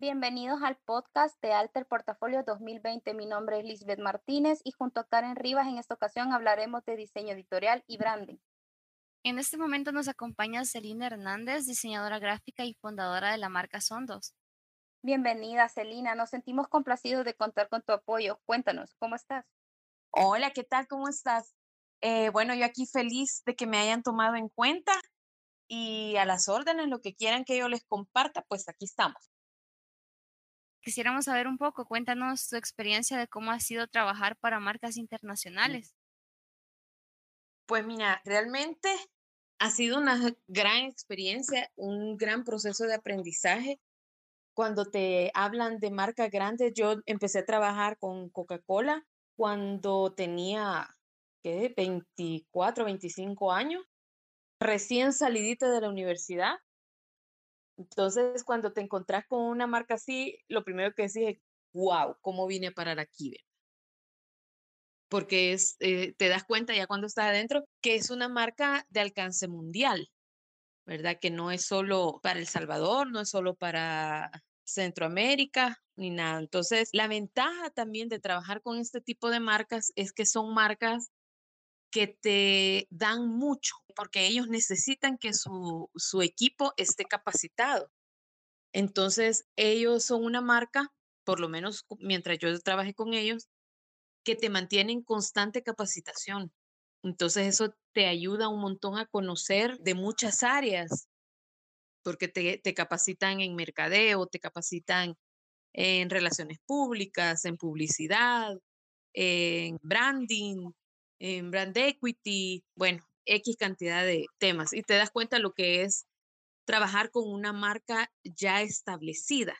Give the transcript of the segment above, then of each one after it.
Bienvenidos al podcast de Alter Portafolio 2020. Mi nombre es Lisbeth Martínez y junto a Karen Rivas en esta ocasión hablaremos de diseño editorial y branding. En este momento nos acompaña Celina Hernández, diseñadora gráfica y fundadora de la marca Sondos. Bienvenida, Celina. Nos sentimos complacidos de contar con tu apoyo. Cuéntanos, ¿cómo estás? Hola, ¿qué tal? ¿Cómo estás? Eh, bueno, yo aquí feliz de que me hayan tomado en cuenta y a las órdenes, lo que quieran que yo les comparta, pues aquí estamos. Quisiéramos saber un poco, cuéntanos tu experiencia de cómo ha sido trabajar para marcas internacionales. Pues mira, realmente ha sido una gran experiencia, un gran proceso de aprendizaje. Cuando te hablan de marcas grandes, yo empecé a trabajar con Coca-Cola cuando tenía ¿qué? 24, 25 años, recién salidita de la universidad. Entonces, cuando te encontrás con una marca así, lo primero que decís es, wow, ¿cómo vine a parar aquí? Porque es, eh, te das cuenta ya cuando estás adentro que es una marca de alcance mundial, ¿verdad? Que no es solo para El Salvador, no es solo para Centroamérica ni nada. Entonces, la ventaja también de trabajar con este tipo de marcas es que son marcas que te dan mucho, porque ellos necesitan que su, su equipo esté capacitado. Entonces, ellos son una marca, por lo menos mientras yo trabajé con ellos, que te mantienen constante capacitación. Entonces, eso te ayuda un montón a conocer de muchas áreas, porque te, te capacitan en mercadeo, te capacitan en relaciones públicas, en publicidad, en branding, en brand equity, bueno, X cantidad de temas. Y te das cuenta lo que es trabajar con una marca ya establecida,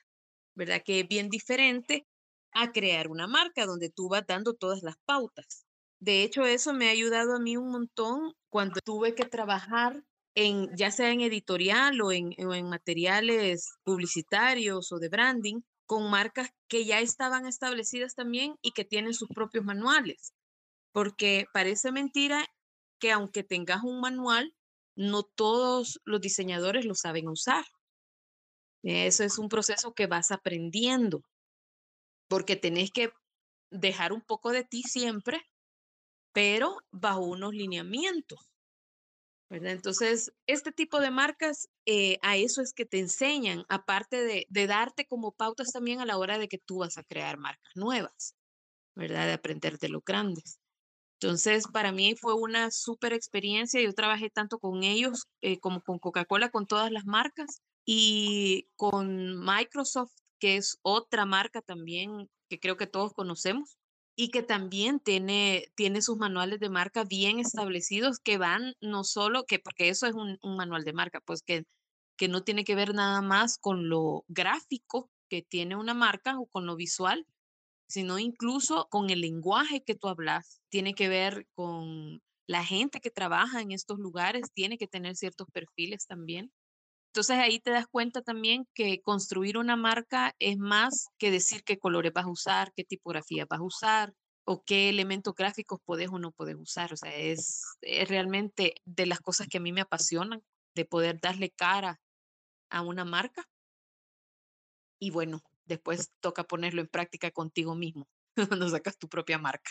¿verdad? Que es bien diferente a crear una marca donde tú vas dando todas las pautas. De hecho, eso me ha ayudado a mí un montón cuando tuve que trabajar en, ya sea en editorial o en, o en materiales publicitarios o de branding, con marcas que ya estaban establecidas también y que tienen sus propios manuales porque parece mentira que aunque tengas un manual, no todos los diseñadores lo saben usar. Eso es un proceso que vas aprendiendo, porque tenés que dejar un poco de ti siempre, pero bajo unos lineamientos. ¿verdad? Entonces, este tipo de marcas, eh, a eso es que te enseñan, aparte de, de darte como pautas también a la hora de que tú vas a crear marcas nuevas, ¿verdad? De aprender de los grandes. Entonces, para mí fue una súper experiencia. Yo trabajé tanto con ellos eh, como con Coca-Cola, con todas las marcas y con Microsoft, que es otra marca también que creo que todos conocemos y que también tiene, tiene sus manuales de marca bien establecidos que van no solo, que porque eso es un, un manual de marca, pues que, que no tiene que ver nada más con lo gráfico que tiene una marca o con lo visual, sino incluso con el lenguaje que tú hablas. Tiene que ver con la gente que trabaja en estos lugares, tiene que tener ciertos perfiles también. Entonces ahí te das cuenta también que construir una marca es más que decir qué colores vas a usar, qué tipografía vas a usar o qué elementos gráficos puedes o no puedes usar. O sea, es, es realmente de las cosas que a mí me apasionan, de poder darle cara a una marca. Y bueno, después toca ponerlo en práctica contigo mismo, cuando sacas tu propia marca.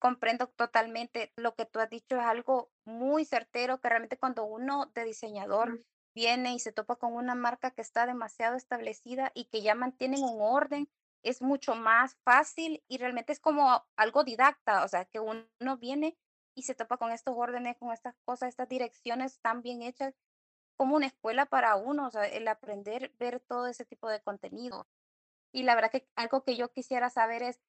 Comprendo totalmente lo que tú has dicho, es algo muy certero que realmente cuando uno de diseñador viene y se topa con una marca que está demasiado establecida y que ya mantienen un orden, es mucho más fácil y realmente es como algo didacta, o sea, que uno viene y se topa con estos órdenes, con estas cosas, estas direcciones tan bien hechas, como una escuela para uno, o sea, el aprender, ver todo ese tipo de contenido. Y la verdad que algo que yo quisiera saber es,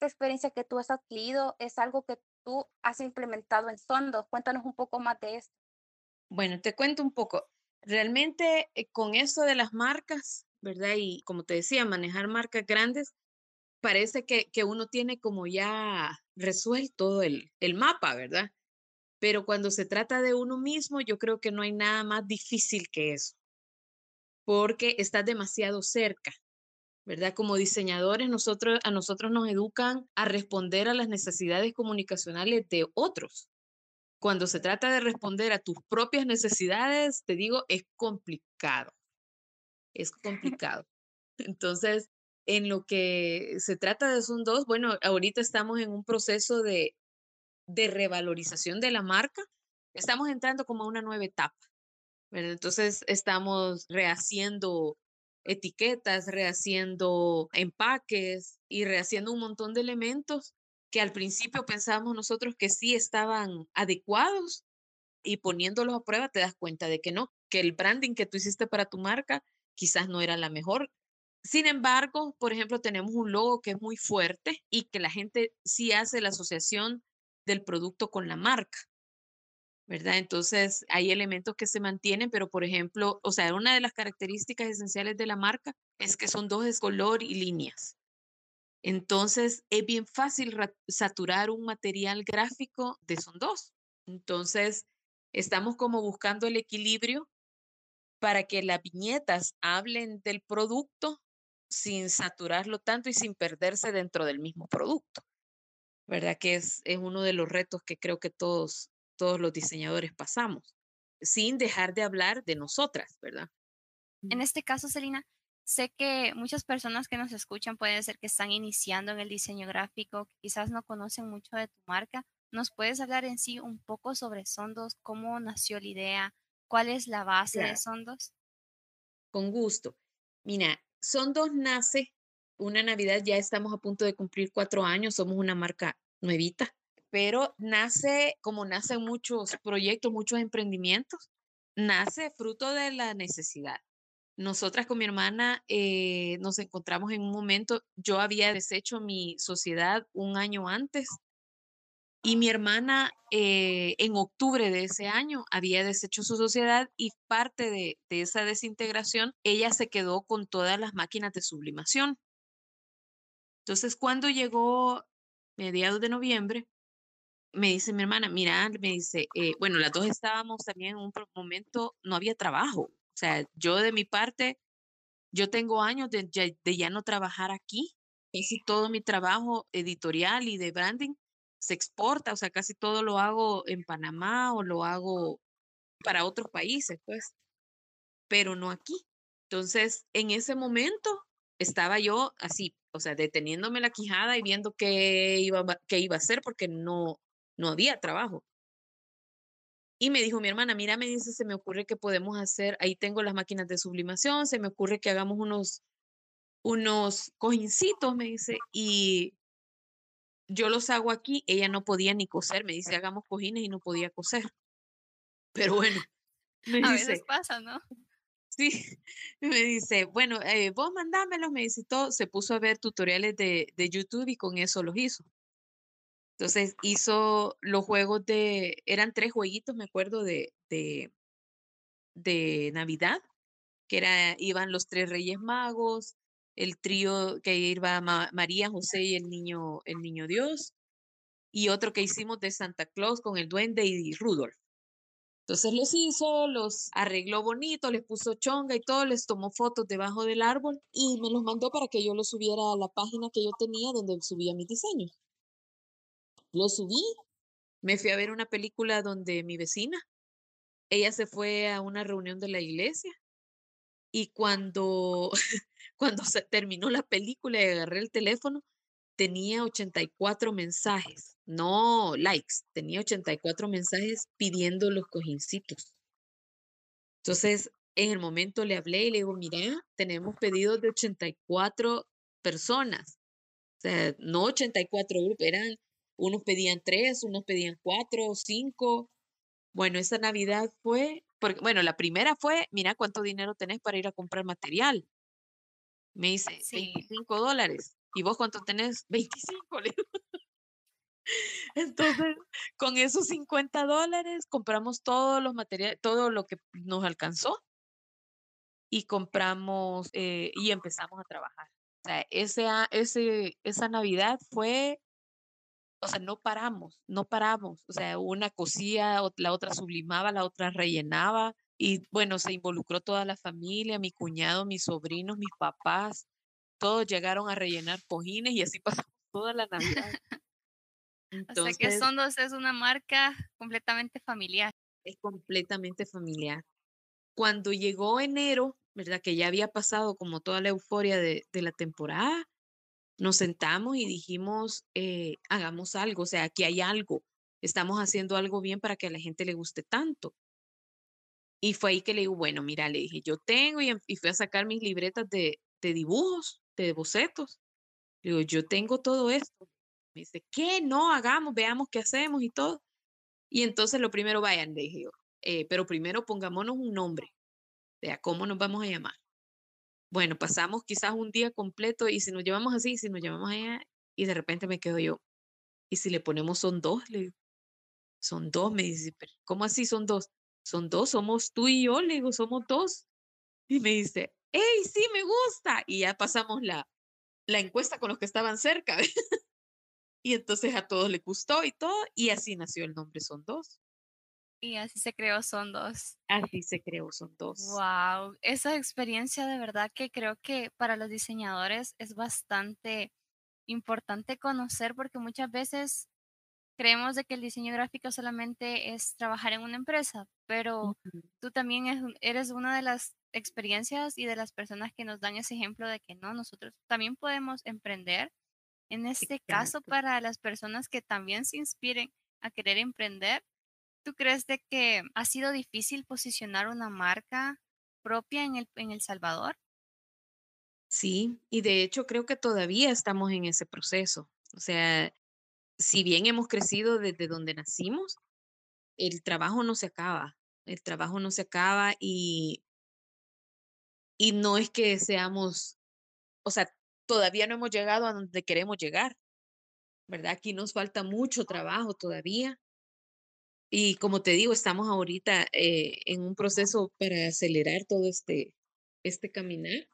¿qué experiencia que tú has adquirido es algo que tú has implementado en Sondos? Cuéntanos un poco más de esto. Bueno, te cuento un poco. Realmente eh, con eso de las marcas, ¿verdad? Y como te decía, manejar marcas grandes, parece que, que uno tiene como ya resuelto el, el mapa, ¿verdad? Pero cuando se trata de uno mismo, yo creo que no hay nada más difícil que eso, porque estás demasiado cerca, ¿verdad? Como diseñadores, a nosotros nos educan a responder a las necesidades comunicacionales de otros. Cuando se trata de responder a tus propias necesidades, te digo, es complicado. Es complicado. Entonces, en lo que se trata de Son dos, bueno, ahorita estamos en un proceso de, de revalorización de la marca. Estamos entrando como a una nueva etapa. Entonces, estamos rehaciendo etiquetas, rehaciendo empaques y rehaciendo un montón de elementos que al principio pensábamos nosotros que sí estaban adecuados y poniéndolos a prueba te das cuenta de que no, que el branding que tú hiciste para tu marca quizás no era la mejor. Sin embargo, por ejemplo, tenemos un logo que es muy fuerte y que la gente sí hace la asociación del producto con la marca. ¿Verdad? Entonces, hay elementos que se mantienen, pero por ejemplo, o sea, una de las características esenciales de la marca es que son dos es color y líneas. Entonces, es bien fácil saturar un material gráfico de son dos. Entonces, estamos como buscando el equilibrio para que las viñetas hablen del producto sin saturarlo tanto y sin perderse dentro del mismo producto. ¿Verdad? Que es, es uno de los retos que creo que todos todos los diseñadores pasamos, sin dejar de hablar de nosotras, ¿verdad? En este caso, Selina, sé que muchas personas que nos escuchan pueden ser que están iniciando en el diseño gráfico, quizás no conocen mucho de tu marca. ¿Nos puedes hablar en sí un poco sobre Sondos? ¿Cómo nació la idea? ¿Cuál es la base de Sondos? Con gusto. Mira, Sondos nace una Navidad, ya estamos a punto de cumplir cuatro años, somos una marca nuevita pero nace, como nacen muchos proyectos, muchos emprendimientos, nace fruto de la necesidad. Nosotras con mi hermana eh, nos encontramos en un momento, yo había deshecho mi sociedad un año antes y mi hermana eh, en octubre de ese año había deshecho su sociedad y parte de, de esa desintegración, ella se quedó con todas las máquinas de sublimación. Entonces, cuando llegó mediados de noviembre, me dice mi hermana, mira, me dice, eh, bueno, las dos estábamos también en un momento, no había trabajo. O sea, yo de mi parte, yo tengo años de, de ya no trabajar aquí. Casi todo mi trabajo editorial y de branding se exporta, o sea, casi todo lo hago en Panamá o lo hago para otros países, pues, pero no aquí. Entonces, en ese momento estaba yo así, o sea, deteniéndome la quijada y viendo qué iba, qué iba a hacer porque no, no había trabajo. Y me dijo mi hermana, mira, me dice, se me ocurre que podemos hacer, ahí tengo las máquinas de sublimación, se me ocurre que hagamos unos, unos cojincitos, me dice, y yo los hago aquí, ella no podía ni coser, me dice, hagamos cojines y no podía coser. Pero bueno, me a veces pasa, ¿no? Sí, me dice, bueno, eh, vos mandámelos, me dice todo, se puso a ver tutoriales de, de YouTube y con eso los hizo. Entonces hizo los juegos de, eran tres jueguitos, me acuerdo, de, de, de Navidad, que era, iban los tres Reyes Magos, el trío que iba María, José y el niño, el niño Dios, y otro que hicimos de Santa Claus con el duende y Rudolf. Entonces los hizo, los arregló bonito, les puso chonga y todo, les tomó fotos debajo del árbol y me los mandó para que yo los subiera a la página que yo tenía donde subía mis diseños. Lo subí, me fui a ver una película donde mi vecina, ella se fue a una reunión de la iglesia y cuando, cuando se terminó la película y agarré el teléfono, tenía 84 mensajes, no likes, tenía 84 mensajes pidiendo los cojincitos. Entonces, en el momento le hablé y le digo, mira, tenemos pedidos de 84 personas. O sea, no 84 grupos, eran unos pedían tres, unos pedían cuatro, cinco. Bueno, esa Navidad fue, porque, bueno, la primera fue, mira cuánto dinero tenés para ir a comprar material. Me dice, 25 dólares. ¿Y vos cuánto tenés? 25. Entonces, con esos 50 dólares compramos todos los materiales, todo lo que nos alcanzó y compramos eh, y empezamos a trabajar. O sea, ese, ese, esa Navidad fue o sea, no paramos, no paramos. O sea, una cosía, la otra sublimaba, la otra rellenaba. Y bueno, se involucró toda la familia, mi cuñado, mis sobrinos, mis papás. Todos llegaron a rellenar cojines y así pasamos toda la Navidad. Entonces, o sea que Sondos es una marca completamente familiar. Es completamente familiar. Cuando llegó enero, ¿verdad? Que ya había pasado como toda la euforia de, la temporada, nos sentamos y dijimos, eh, hagamos algo, o sea, aquí hay algo, estamos haciendo algo bien para que a la gente le guste tanto. Y fue ahí que le digo, bueno, mira, le dije, yo tengo y, em, fui a sacar mis libretas de, de dibujos, de bocetos. Le digo, yo tengo todo esto. Me dice, ¿qué? No, hagamos, veamos qué hacemos y todo. Y entonces lo primero, vayan, le dije yo, eh, pero primero pongámonos un nombre. sea, ¿cómo nos vamos a llamar? Bueno, pasamos quizás un día completo y si nos llevamos así, si nos llevamos allá, y de repente me quedo yo, ¿y si le ponemos son dos? Le digo, son dos, me dice, ¿cómo así son dos? Son dos, somos tú y yo, le digo, somos dos. Y me dice, ¡hey, sí, me gusta! Y ya pasamos la, la encuesta con los que estaban cerca. y entonces a todos les gustó y todo, y así nació el nombre Son Dos. Y así se creó Son Dos. Así se creó Son Dos. Wow, esa experiencia de verdad que creo que para los diseñadores es bastante importante conocer porque muchas veces creemos de que el diseño gráfico solamente es trabajar en una empresa, pero tú también eres una de las experiencias y de las personas que nos dan ese ejemplo de que no, nosotros también podemos emprender. En este caso, para las personas que también se inspiren a querer emprender, ¿tú crees de que ha sido difícil posicionar una marca propia en El, en el Salvador? Sí, y de hecho creo que todavía estamos en ese proceso. O sea, si bien hemos crecido desde donde nacimos, el trabajo no se acaba. El trabajo no se acaba y y no es que seamos, o sea, todavía no hemos llegado a donde queremos llegar, ¿verdad? Aquí nos falta mucho trabajo todavía. Y como te digo, estamos ahorita eh, en un proceso para acelerar todo este, este caminar.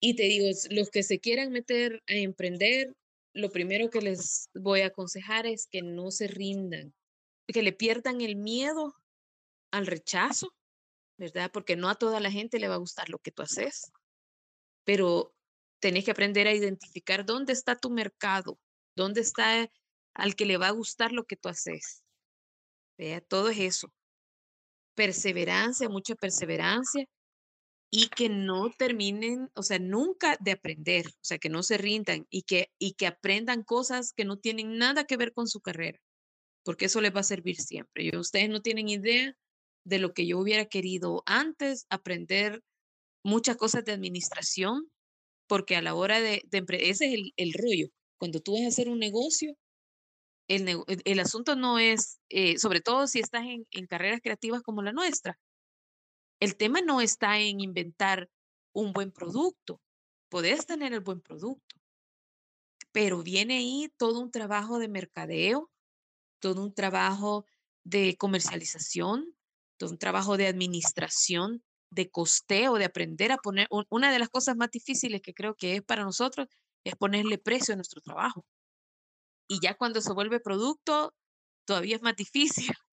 Y te digo, los que se quieran meter a emprender, lo primero que les voy a aconsejar es que no se rindan, que le pierdan el miedo al rechazo ¿verdad? Porque no a toda la gente le va a gustar lo que tú haces, pero tenés que aprender a identificar dónde está tu mercado, dónde está al que le va a gustar lo que tú haces. ¿Vea? Todo es eso. Perseverancia, mucha perseverancia y que no terminen, o sea, nunca de aprender, o sea, que no se rindan y que, y que aprendan cosas que no tienen nada que ver con su carrera, porque eso les va a servir siempre. Y ustedes no tienen idea de lo que yo hubiera querido antes, aprender muchas cosas de administración, porque a la hora de, de ese es el, rollo. Cuando tú vas a hacer un negocio, el, el asunto no es, eh, sobre todo si estás en, en carreras creativas como la nuestra, el tema no está en inventar un buen producto. Podés tener el buen producto, pero viene ahí todo un trabajo de mercadeo, todo un trabajo de comercialización, un trabajo de administración, de costeo, de aprender a poner, una de las cosas más difíciles que creo que es para nosotros es ponerle precio a nuestro trabajo. Y ya cuando se vuelve producto, todavía es más difícil.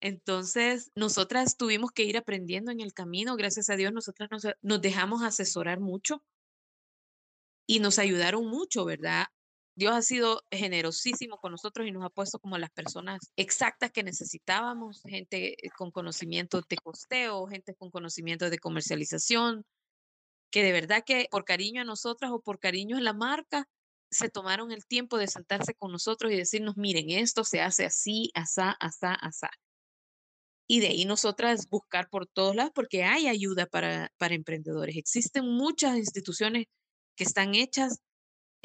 Entonces, nosotras tuvimos que ir aprendiendo en el camino. Gracias a Dios, nosotras nos, dejamos asesorar mucho y nos ayudaron mucho, ¿verdad? Dios ha sido generosísimo con nosotros y nos ha puesto como las personas exactas que necesitábamos, gente eh, con conocimiento de costeo, gente con conocimiento de comercialización, que de verdad que por cariño a nosotras o por cariño a la marca, se tomaron el tiempo de sentarse con nosotros y decirnos, miren, esto se hace así, asá, asá, asá. Y de ahí nosotras buscar por todos lados, porque hay ayuda para, para emprendedores. Existen muchas instituciones que están hechas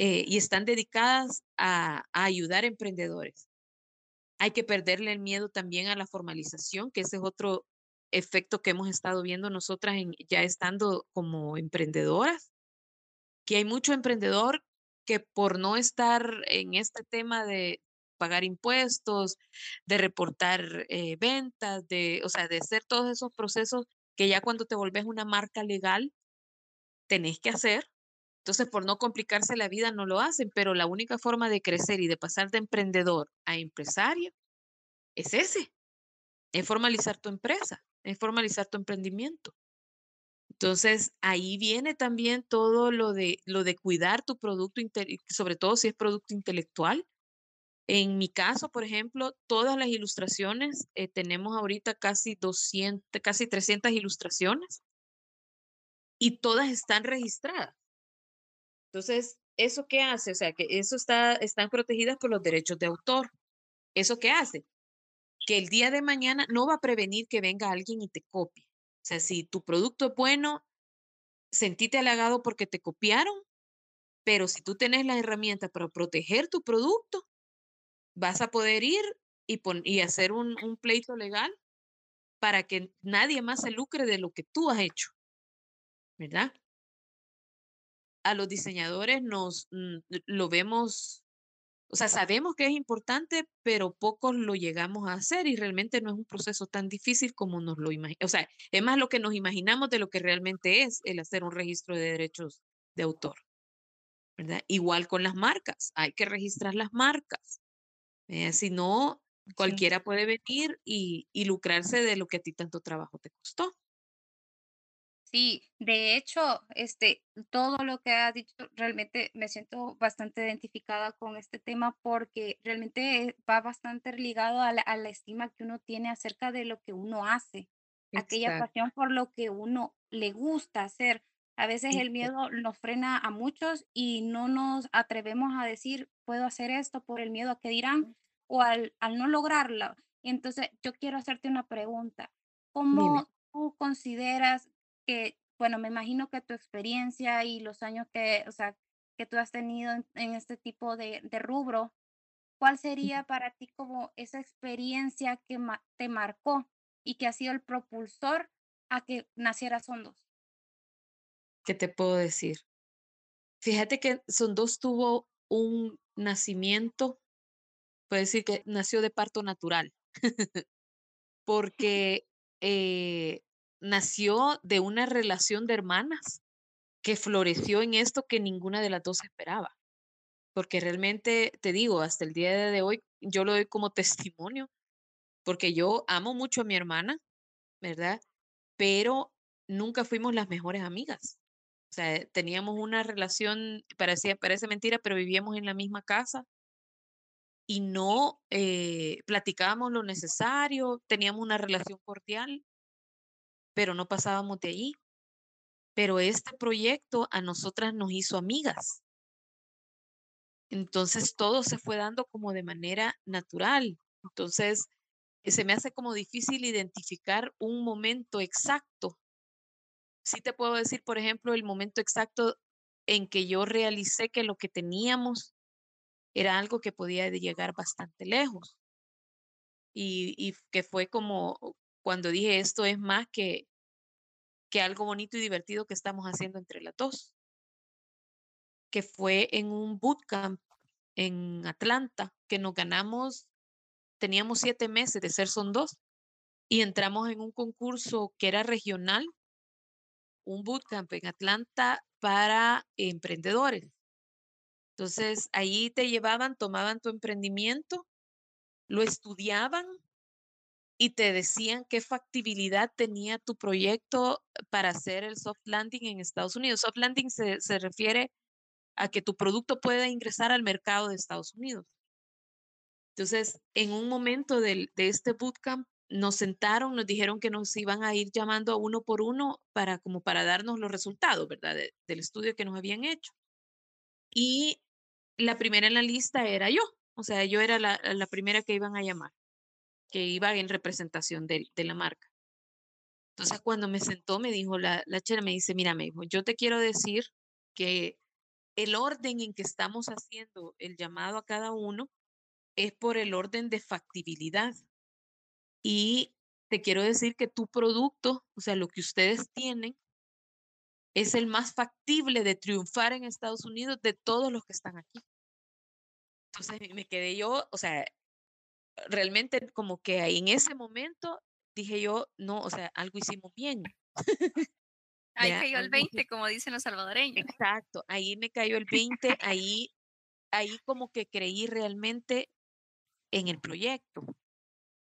eh, y están dedicadas a, ayudar a emprendedores. Hay que perderle el miedo también a la formalización, que ese es otro efecto que hemos estado viendo nosotras ya estando como emprendedoras, que hay mucho emprendedor que por no estar en este tema de pagar impuestos, de reportar eh, ventas, de, o sea, de hacer todos esos procesos que ya cuando te volvés una marca legal, tenés que hacer, entonces, por no complicarse la vida, no lo hacen, pero la única forma de crecer y de pasar de emprendedor a empresario es ese, es formalizar tu empresa, es formalizar tu emprendimiento. Entonces, ahí viene también todo lo de, lo de cuidar tu producto, sobre todo si es producto intelectual. En mi caso, por ejemplo, todas las ilustraciones, eh, tenemos ahorita casi 200, casi 300 ilustraciones y todas están registradas. Entonces, ¿eso qué hace? O sea, que eso está, están protegidas por los derechos de autor. ¿Eso qué hace? Que el día de mañana no va a prevenir que venga alguien y te copie. O sea, si tu producto es bueno, sentite halagado porque te copiaron, pero si tú tienes la herramienta para proteger tu producto, vas a poder ir y, y hacer un, un pleito legal para que nadie más se lucre de lo que tú has hecho. ¿Verdad? a los diseñadores nos mm, lo vemos, o sea, sabemos que es importante, pero pocos lo llegamos a hacer y realmente no es un proceso tan difícil como nos lo imaginamos. O sea, es más lo que nos imaginamos de lo que realmente es el hacer un registro de derechos de autor. ¿verdad? Igual con las marcas, hay que registrar las marcas. Eh, si no, cualquiera puede venir y, y lucrarse de lo que a ti tanto trabajo te costó. Sí, de hecho, este, todo lo que ha dicho, realmente me siento bastante identificada con este tema porque realmente va bastante ligado a la, a la estima que uno tiene acerca de lo que uno hace, aquella pasión por lo que uno le gusta hacer. A veces el miedo nos frena a muchos y no nos atrevemos a decir, puedo hacer esto por el miedo a que dirán o al, al no lograrlo. Entonces, yo quiero hacerte una pregunta. Dime. ¿Cómo tú consideras que, bueno, me imagino que tu experiencia y los años que, o sea, que tú has tenido en, en este tipo de, de rubro, ¿cuál sería para ti como esa experiencia que ma- te marcó y que ha sido el propulsor a que naciera Sondos? ¿Qué te puedo decir? Fíjate que Sondos tuvo un nacimiento, puede decir que nació de parto natural, porque eh, nació de una relación de hermanas que floreció en esto que ninguna de las dos esperaba. Porque realmente, te digo, hasta el día de hoy, yo lo doy como testimonio, porque yo amo mucho a mi hermana, ¿verdad? Pero nunca fuimos las mejores amigas. O sea, teníamos una relación, parecía, parece mentira, pero vivíamos en la misma casa y no eh, platicábamos lo necesario, teníamos una relación cordial, pero no pasábamos de ahí. Pero este proyecto a nosotras nos hizo amigas. Entonces todo se fue dando como de manera natural. Entonces eh, se me hace como difícil identificar un momento exacto. Sí te puedo decir, por ejemplo, el momento exacto en que yo realicé que lo que teníamos era algo que podía llegar bastante lejos y, y que fue como cuando dije esto es más que, que algo bonito y divertido que estamos haciendo entre las dos, que fue en un bootcamp en Atlanta, que nos ganamos, teníamos siete meses de ser son dos y entramos en un concurso que era regional, un bootcamp en Atlanta para emprendedores. Entonces, ahí te llevaban, tomaban tu emprendimiento, lo estudiaban y te decían qué factibilidad tenía tu proyecto para hacer el soft landing en Estados Unidos. Soft landing se, se refiere a que tu producto pueda ingresar al mercado de Estados Unidos. Entonces, en un momento del, de este bootcamp, nos sentaron, nos dijeron que nos iban a ir llamando a uno por uno para como para darnos los resultados, ¿verdad? de- del estudio que nos habían hecho. Y la primera en la lista era yo, o sea, yo era la, la primera que iban a llamar, que iba en representación de, de la marca. Entonces, cuando me sentó, me dijo la, la chera, me dice, mira, me dijo, yo te quiero decir que el orden en que estamos haciendo el llamado a cada uno es por el orden de factibilidad. Y te quiero decir que tu producto, o sea, lo que ustedes tienen, es el más factible de triunfar en Estados Unidos de todos los que están aquí. Entonces me- me quedé yo, o sea, realmente como que ahí en ese momento dije yo, no, o sea, algo hicimos bien. Ahí cayó el algo- 20, como dicen los salvadoreños. exacto, ahí me cayó el 20, ahí, ahí como que creí realmente en el proyecto.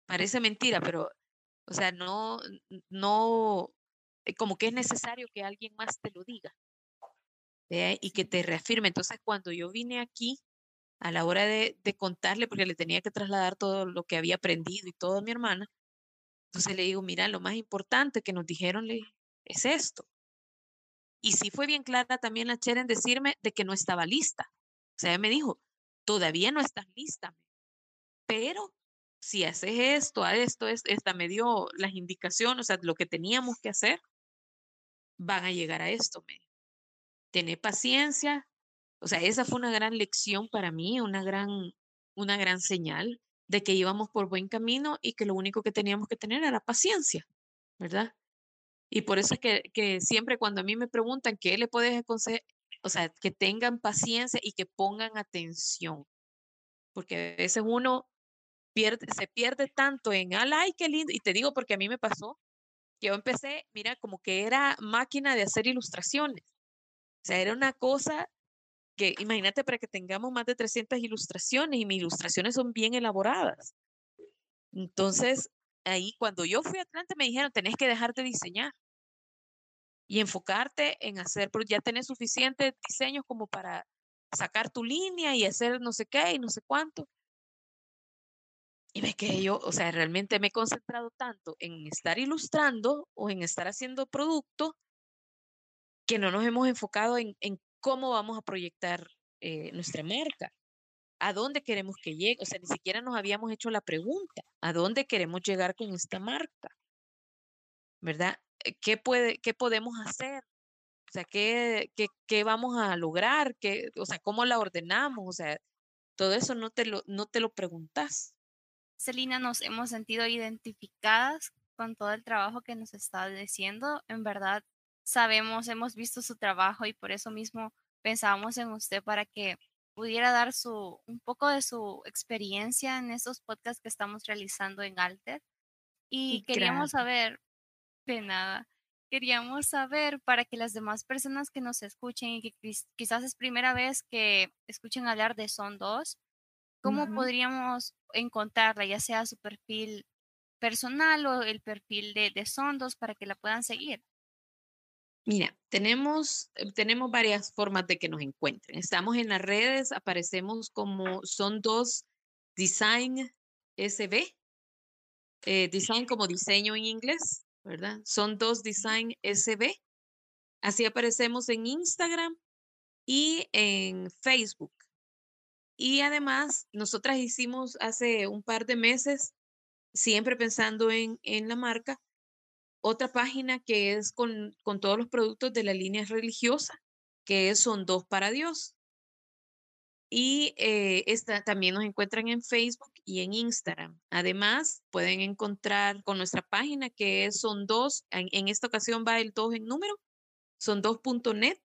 Parece mentira, pero, o sea, no, no, eh, como que es necesario que alguien más te lo diga, vea, y que te reafirme. Entonces, cuando yo vine aquí, a la hora de, contarle, porque le tenía que trasladar todo lo que había aprendido y todo a mi hermana, entonces le digo, mira, lo más importante que nos dijeron es esto. Y sí fue bien clara también la Cher en decirme de que no estaba lista. O sea, ella me dijo, todavía no estás lista, pero si haces esto, a esto, esta me dio las indicaciones, o sea, lo que teníamos que hacer, van a llegar a esto, me Tener paciencia. O sea, esa fue una gran lección para mí, una gran, una gran señal de que íbamos por buen camino y que lo único que teníamos que tener era paciencia, ¿verdad? Y por eso es que, que siempre cuando a mí me preguntan qué le puedes aconsejar, o sea, que tengan paciencia y que pongan atención, porque a veces uno pierde, se pierde tanto en, ay, qué lindo, y te digo porque a mí me pasó, yo empecé, mira, como que era máquina de hacer ilustraciones, o sea, era una cosa que, imagínate, para que tengamos más de 300 ilustraciones, y mis ilustraciones son bien elaboradas. Entonces, ahí cuando yo fui a Atlanta me dijeron, tenés que dejar de diseñar y enfocarte en hacer, pero ya tenés suficientes diseños como para sacar tu línea y hacer no sé qué y no sé cuánto. Y me quedé yo, o sea, realmente me he concentrado tanto en estar ilustrando o en estar haciendo producto que no nos hemos enfocado en, en cómo vamos a proyectar eh, nuestra marca, a dónde queremos que llegue. O sea, ni siquiera nos habíamos hecho la pregunta, ¿a dónde queremos llegar con esta marca? ¿Verdad? Eh, ¿Qué, puede, qué podemos hacer? O sea, ¿qué, qué, qué vamos a lograr? ¿Qué, o sea, ¿cómo la ordenamos? O sea, todo eso no te lo, no te lo preguntas. Celina, nos hemos sentido identificadas con todo el trabajo que nos está diciendo. En verdad, sabemos, hemos visto su trabajo y por eso mismo pensábamos en usted para que pudiera dar su, un poco de su experiencia en estos podcasts que estamos realizando en Alter. Y queríamos saber, de nada, queríamos saber para que las demás personas que nos escuchen y que quizás es primera vez que escuchen hablar de Son 2, ¿cómo podríamos encontrarla, ya sea su perfil personal o el perfil de, de Sondos para que la puedan seguir? Mira, tenemos, eh, tenemos varias formas de que nos encuentren. Estamos en las redes, aparecemos como Sondos Design SB, eh, design como diseño en inglés, ¿verdad? Son dos Design SB. Así aparecemos en Instagram y en Facebook. Y además, nosotras hicimos hace un par de meses, siempre pensando en, en la marca, otra página que es con, con todos los productos de la línea religiosa, que son dos para Dios. Y eh, esta, también nos encuentran en Facebook y en Instagram. Además, pueden encontrar con nuestra página que es son dos, en, en esta ocasión va el dos en número, son dos.net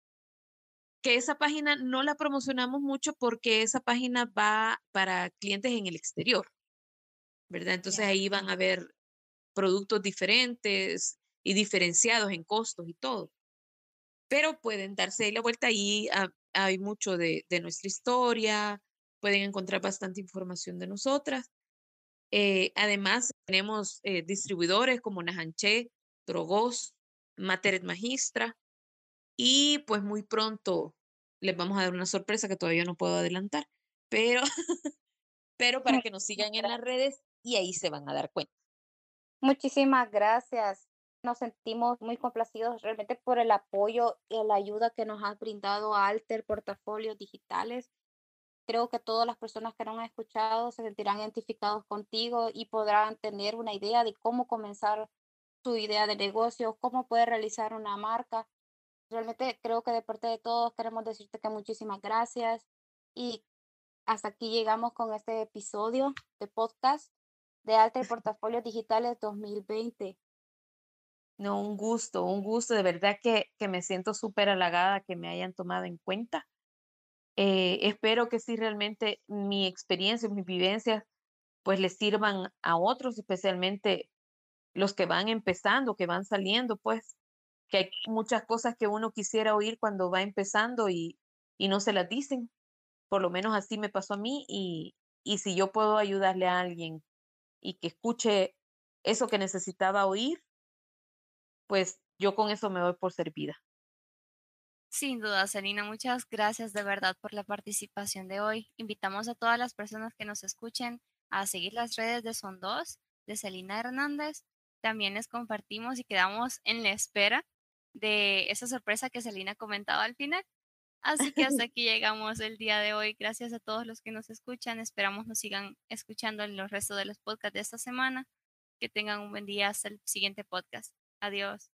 que esa página no la promocionamos mucho porque esa página va para clientes en el exterior, ¿verdad? Entonces ahí van a ver productos diferentes y diferenciados en costos y todo. Pero pueden darse la vuelta ahí, ah, hay mucho de, nuestra historia, pueden encontrar bastante información de nosotras. Eh, además, tenemos eh, distribuidores como Najanché, Drogos, Materet Magistra, y pues muy pronto les vamos a dar una sorpresa que todavía no puedo adelantar, pero, pero para que nos sigan en las redes y ahí se van a dar cuenta. Muchísimas gracias. Nos sentimos muy complacidos realmente por el apoyo y la ayuda que nos has brindado a Alter Portafolios Digitales. Creo que todas las personas que nos han escuchado se sentirán identificados contigo y podrán tener una idea de cómo comenzar su idea de negocio, cómo puede realizar una marca Realmente creo que de parte de todos queremos decirte que muchísimas gracias y hasta aquí llegamos con este episodio de podcast de Alta y Portafolios Digitales 2020. No, un gusto, un gusto, de verdad que, que me siento súper halagada que me hayan tomado en cuenta. Eh, espero que sí realmente mi experiencia, mis vivencias, pues les sirvan a otros, especialmente los que van empezando, que van saliendo, pues que hay muchas cosas que uno quisiera oír cuando va empezando y, y no se las dicen. Por lo menos así me pasó a mí y, y si yo puedo ayudarle a alguien y que escuche eso que necesitaba oír, pues yo con eso me doy por servida. Sin duda, Selina, muchas gracias de verdad por la participación de hoy. Invitamos a todas las personas que nos escuchen a seguir las redes de Son 2 de Selina Hernández. También les compartimos y quedamos en la espera de esa sorpresa que Selina comentaba al final. Así que hasta aquí llegamos el día de hoy. Gracias a todos los que nos escuchan. Esperamos nos sigan escuchando en los restos de los podcasts de esta semana. Que tengan un buen día hasta el siguiente podcast. Adiós.